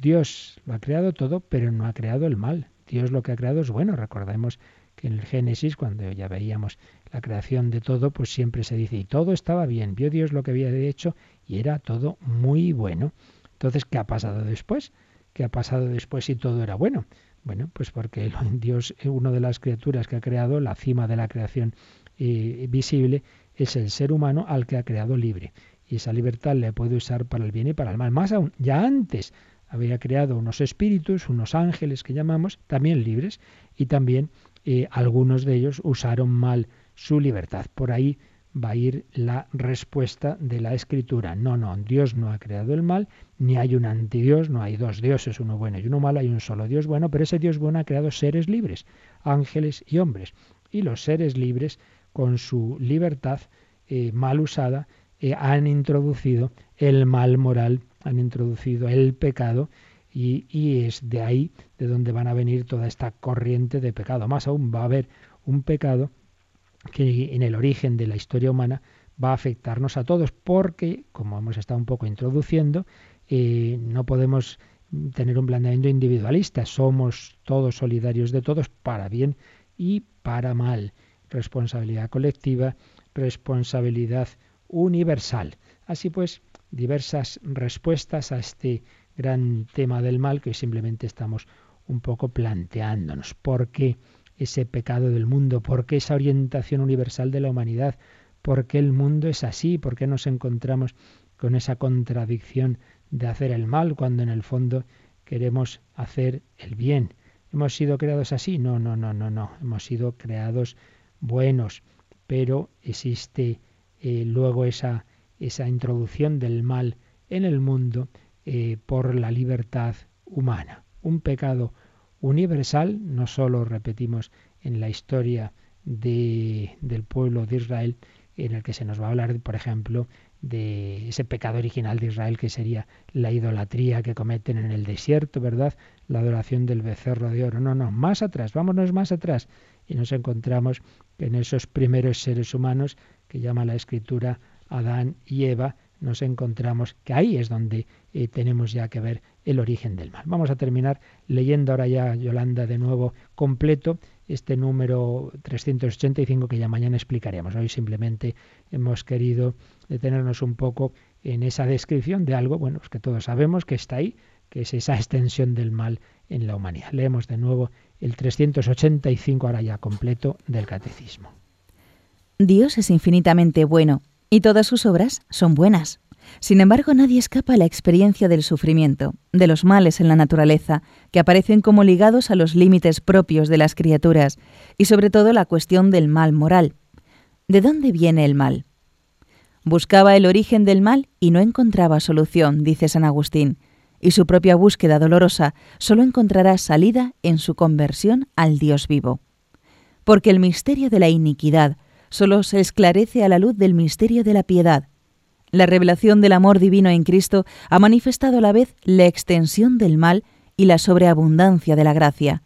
Dios lo ha creado todo, pero no ha creado el mal. Dios lo que ha creado es bueno. Recordemos que en el Génesis, cuando ya veíamos la creación de todo, pues siempre se dice, y todo estaba bien, vio Dios lo que había hecho y era todo muy bueno. Entonces, ¿qué ha pasado después? ¿Qué ha pasado después si todo era bueno? Bueno, pues porque Dios, una de las criaturas que ha creado, la cima de la creación eh, visible, es el ser humano al que ha creado libre. Y esa libertad le puede usar para el bien y para el mal. Más aún, ya antes había creado unos espíritus, unos ángeles que llamamos, también libres, y también algunos de ellos usaron mal su libertad. Por ahí va a ir la respuesta de la escritura. No, no, Dios no ha creado el mal, ni hay un antidios, no hay dos dioses, uno bueno y uno malo, hay un solo Dios bueno, pero ese Dios bueno ha creado seres libres, ángeles y hombres. Y los seres libres, con su libertad eh, mal usada, eh, han introducido el mal moral, han introducido el pecado, y, es de ahí de donde van a venir toda esta corriente de pecado. Más aún va a haber un pecado que en el origen de la historia humana va a afectarnos a todos, porque, como hemos estado un poco introduciendo, eh, no podemos tener un planteamiento individualista, somos todos solidarios de todos para bien y para mal. Responsabilidad colectiva, responsabilidad universal. Así pues, diversas respuestas a este gran tema del mal que simplemente estamos un poco planteándonos. ¿Por qué ese pecado del mundo? ¿Por qué esa orientación universal de la humanidad? ¿Por qué el mundo es así? ¿Por qué nos encontramos con esa contradicción de hacer el mal cuando en el fondo queremos hacer el bien? ¿Hemos sido creados así? No, no, no, no, no. Hemos sido creados buenos, pero existe eh, luego esa, esa introducción del mal en el mundo eh, por la libertad humana. Un pecado universal, no solo repetimos en la historia de, del pueblo de Israel, en el que se nos va a hablar, por ejemplo, de ese pecado original de Israel que sería la idolatría que cometen en el desierto, ¿verdad? La adoración del becerro de oro. No, no, más atrás, vámonos más atrás. Y nos encontramos en esos primeros seres humanos que llama la escritura Adán y Eva, nos encontramos que ahí es donde eh, tenemos ya que ver el origen del mal. Vamos a terminar leyendo ahora ya, Yolanda, de nuevo completo este número 385 que ya mañana explicaremos. Hoy simplemente hemos querido detenernos un poco en esa descripción de algo, bueno, que todos sabemos que está ahí, que es esa extensión del mal en la humanidad. Leemos de nuevo el 385 ahora ya completo del catecismo. Dios es infinitamente bueno y todas sus obras son buenas. Sin embargo, nadie escapa a la experiencia del sufrimiento, de los males en la naturaleza, que aparecen como ligados a los límites propios de las criaturas, y sobre todo la cuestión del mal moral. ¿De dónde viene el mal? Buscaba el origen del mal y no encontraba solución, dice San Agustín, y su propia búsqueda dolorosa solo encontrará salida en su conversión al Dios vivo. Porque el misterio de la iniquidad, solo se esclarece a la luz del misterio de la piedad. La revelación del amor divino en Cristo ha manifestado a la vez la extensión del mal y la sobreabundancia de la gracia.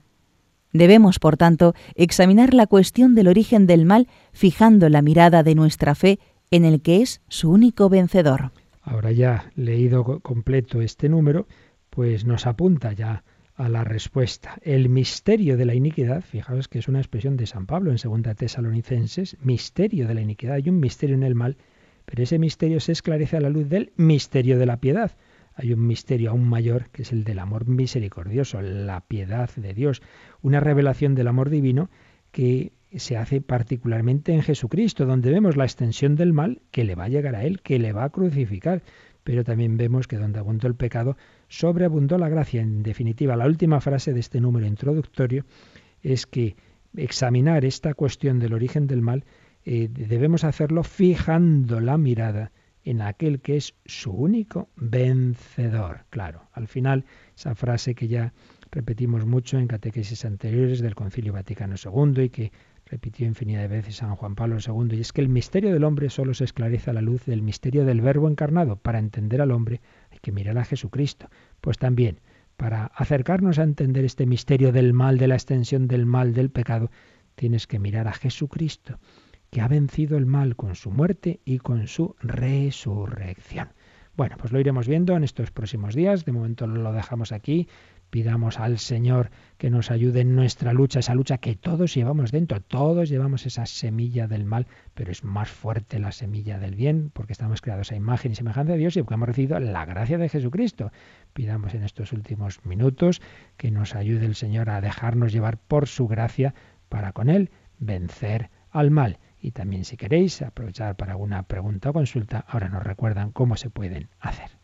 Debemos, por tanto, examinar la cuestión del origen del mal fijando la mirada de nuestra fe en el que es su único vencedor. Ahora ya leído completo este número, pues nos apunta ya a la respuesta. El misterio de la iniquidad, fijaos que es una expresión de San Pablo en 2 Tesalonicenses, misterio de la iniquidad, hay un misterio en el mal, pero ese misterio se esclarece a la luz del misterio de la piedad. Hay un misterio aún mayor que es el del amor misericordioso, la piedad de Dios, una revelación del amor divino que se hace particularmente en Jesucristo, donde vemos la extensión del mal que le va a llegar a Él, que le va a crucificar, pero también vemos que donde abundó el pecado, sobreabundó la gracia. En definitiva, la última frase de este número introductorio es que examinar esta cuestión del origen del mal eh, debemos hacerlo fijando la mirada en aquel que es su único vencedor. Claro, al final, esa frase que ya repetimos mucho en catequesis anteriores del Concilio Vaticano II y que repitió infinidad de veces San Juan Pablo II, y es que el misterio del hombre solo se esclarece a la luz del misterio del Verbo encarnado. Para entender al hombre hay que mirar a Jesucristo. Pues también, para acercarnos a entender este misterio del mal, de la extensión del mal, del pecado, tienes que mirar a Jesucristo, que ha vencido el mal con su muerte y con su resurrección. Bueno, pues lo iremos viendo en estos próximos días. De momento lo dejamos aquí. Pidamos al Señor que nos ayude en nuestra lucha, esa lucha que todos llevamos dentro, todos llevamos esa semilla del mal, pero es más fuerte la semilla del bien, porque estamos creados a imagen y semejanza de Dios y porque hemos recibido la gracia de Jesucristo. Pidamos en estos últimos minutos que nos ayude el Señor a dejarnos llevar por su gracia para con Él vencer al mal. Y también si queréis aprovechar para alguna pregunta o consulta, ahora nos recuerdan cómo se pueden hacer.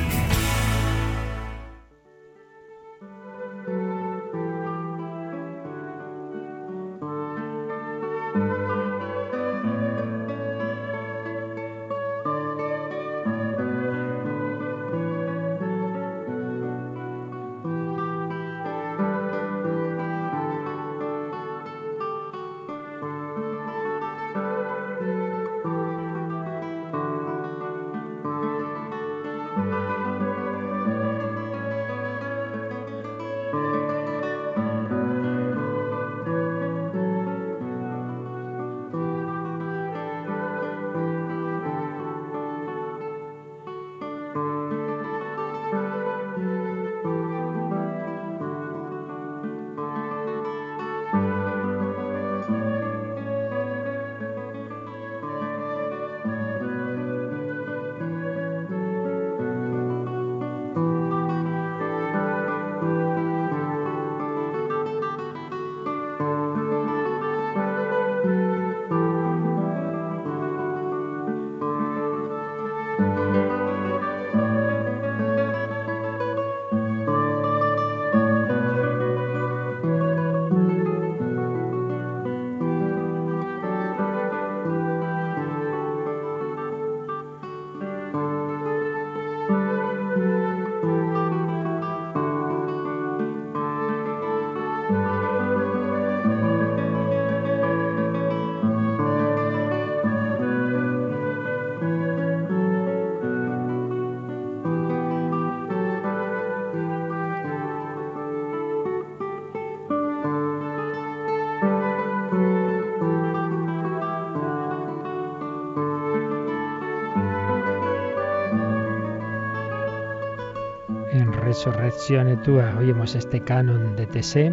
Resurrección tua. Oímos este canon de Tessé.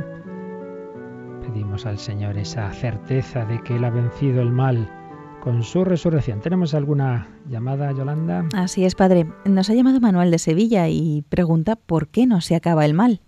Pedimos al Señor esa certeza de que Él ha vencido el mal con su resurrección. ¿Tenemos alguna llamada, Yolanda? Así es, padre. Nos ha llamado Manuel de Sevilla y pregunta por qué no se acaba el mal.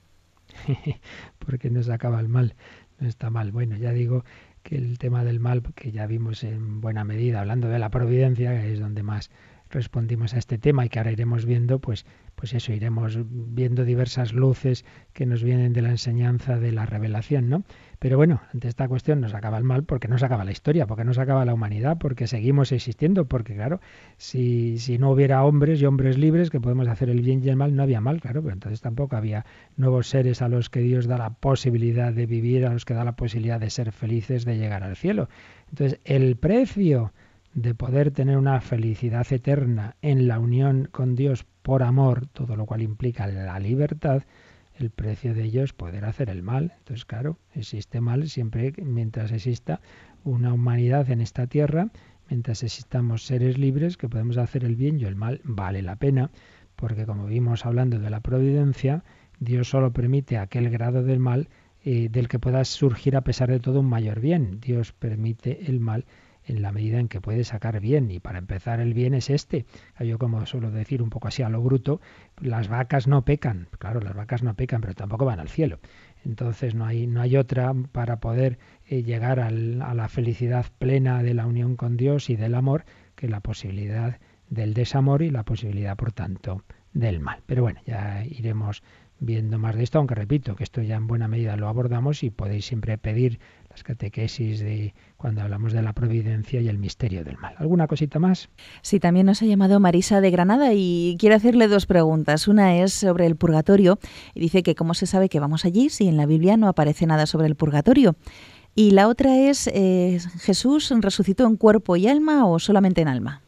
¿Por qué no se acaba el mal? No está mal. Bueno, ya digo que el tema del mal, que ya vimos en buena medida, hablando de la providencia, es donde más respondimos a este tema y que ahora iremos viendo, pues, pues eso, iremos viendo diversas luces que nos vienen de la enseñanza de la revelación, ¿no? Pero bueno, ante esta cuestión nos acaba el mal porque no se acaba la historia, porque no se acaba la humanidad, porque seguimos existiendo, porque claro, si, si no hubiera hombres y hombres libres que podemos hacer el bien y el mal, no había mal, claro, pero entonces tampoco había nuevos seres a los que Dios da la posibilidad de vivir, a los que da la posibilidad de ser felices, de llegar al cielo. Entonces, el precio de poder tener una felicidad eterna en la unión con Dios por amor, todo lo cual implica la libertad, el precio de ello es poder hacer el mal. Entonces, claro, existe mal siempre mientras exista una humanidad en esta tierra, mientras existamos seres libres que podemos hacer el bien y el mal vale la pena, porque como vimos hablando de la providencia, Dios solo permite aquel grado del mal eh, del que pueda surgir a pesar de todo un mayor bien. Dios permite el mal en la medida en que puede sacar bien. Y para empezar, el bien es este. Yo, como suelo decir un poco así a lo bruto, las vacas no pecan. Claro, las vacas no pecan, pero tampoco van al cielo. Entonces no hay, no hay otra para poder eh, llegar al, a la felicidad plena de la unión con Dios y del amor que la posibilidad del desamor y la posibilidad, por tanto, del mal. Pero bueno, ya iremos viendo más de esto, aunque repito que esto ya en buena medida lo abordamos y podéis siempre pedir las catequesis de cuando hablamos de la providencia y el misterio del mal. ¿Alguna cosita más? Sí, también nos ha llamado Marisa de Granada y quiere hacerle dos preguntas. Una es sobre el purgatorio y dice que cómo se sabe que vamos allí si en la Biblia no aparece nada sobre el purgatorio. Y la otra es, eh, ¿Jesús resucitó en cuerpo y alma o solamente en alma?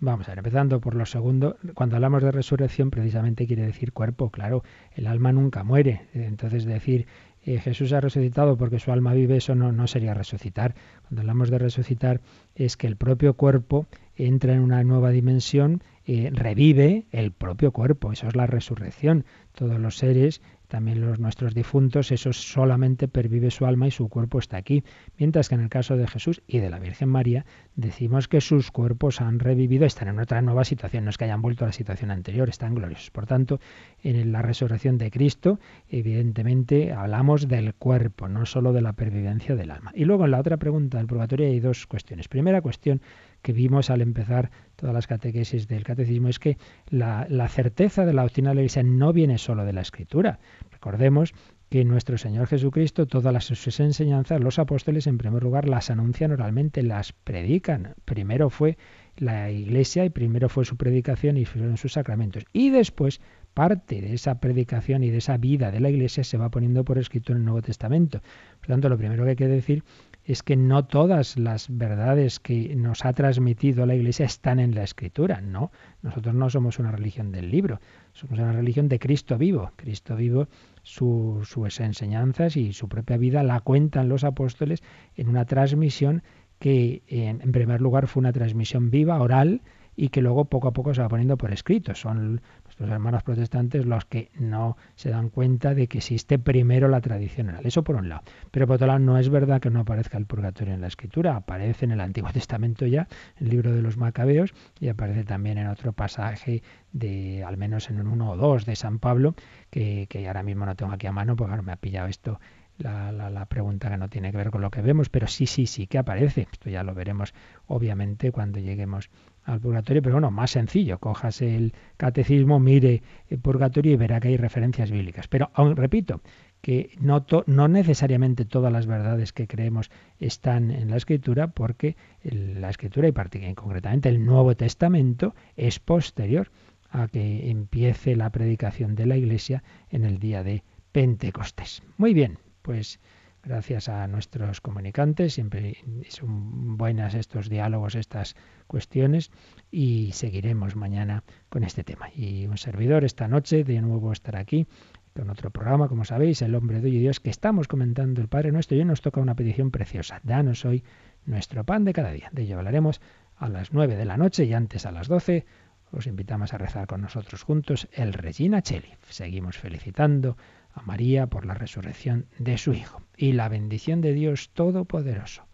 Vamos a ver, empezando por lo segundo, cuando hablamos de resurrección precisamente quiere decir cuerpo, claro, el alma nunca muere, entonces decir eh, Jesús ha resucitado porque su alma vive, eso no, sería resucitar. Cuando hablamos de resucitar es que el propio cuerpo entra en una nueva dimensión, eh, revive el propio cuerpo, eso es la resurrección. Todos los seres también los nuestros difuntos, eso solamente pervive su alma y su cuerpo está aquí. Mientras que en el caso de Jesús y de la Virgen María, decimos que sus cuerpos han revivido, están en otra nueva situación, no es que hayan vuelto a la situación anterior, están gloriosos. Por tanto, en la resurrección de Cristo, evidentemente hablamos del cuerpo, no solo de la pervivencia del alma. Y luego en la otra pregunta del purgatorio hay dos cuestiones. Primera cuestión, que vimos al empezar todas las catequesis del catecismo es que la, certeza de la doctrina de la Iglesia no viene solo de la Escritura. Recordemos que nuestro Señor Jesucristo, todas las, sus enseñanzas, los apóstoles en primer lugar las anuncian oralmente, las predican. Primero fue la Iglesia y primero fue su predicación y fueron sus sacramentos. Y después parte de esa predicación y de esa vida de la Iglesia se va poniendo por escrito en el Nuevo Testamento. Por tanto, lo primero que hay que decir es que no todas las verdades que nos ha transmitido la Iglesia están en la Escritura. No, nosotros no somos una religión del libro, somos una religión de Cristo vivo. Cristo vivo, sus enseñanzas y su propia vida la cuentan los apóstoles en una transmisión que en, en primer lugar fue una transmisión viva, oral, y que luego poco a poco se va poniendo por escrito. Son los hermanos protestantes los que no se dan cuenta de que existe primero la tradición oral. Eso por un lado. Pero por otro lado, no es verdad que no aparezca el purgatorio en la escritura. Aparece en el Antiguo Testamento ya, en el libro de los Macabeos, y aparece también en otro pasaje de, al menos en uno o dos, de San Pablo, que, que ahora mismo no tengo aquí a mano, porque me ha pillado esto la, la, la, pregunta que no tiene que ver con lo que vemos, pero sí, sí, sí que aparece. Esto ya lo veremos obviamente cuando lleguemos al purgatorio, pero bueno, más sencillo, cojas el catecismo, mire el purgatorio y verá que hay referencias bíblicas. Pero aún repito, que no, no necesariamente todas las verdades que creemos están en la escritura, porque la escritura y concretamente el Nuevo Testamento es posterior a que empiece la predicación de la Iglesia en el día de Pentecostés. Muy bien, pues gracias a nuestros comunicantes, siempre son buenas estos diálogos, estas cuestiones y seguiremos mañana con este tema. Y un servidor esta noche de nuevo estará aquí con otro programa, como sabéis, El hombre de Dios, que estamos comentando el Padre Nuestro y hoy nos toca una petición preciosa. Danos hoy nuestro pan de cada día. De ello hablaremos a las nueve de la noche y antes a las doce os invitamos a rezar con nosotros juntos el Regina Cheli. Seguimos felicitando a María por la resurrección de su Hijo y la bendición de Dios Todopoderoso,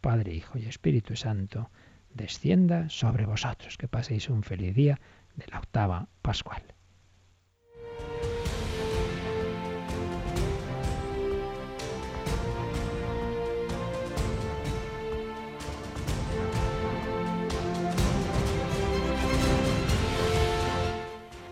Padre, Hijo y Espíritu Santo, descienda sobre vosotros. Que paséis un feliz día de la octava pascual.